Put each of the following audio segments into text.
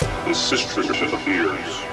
The sistership appears.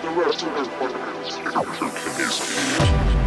The rest of us All of them.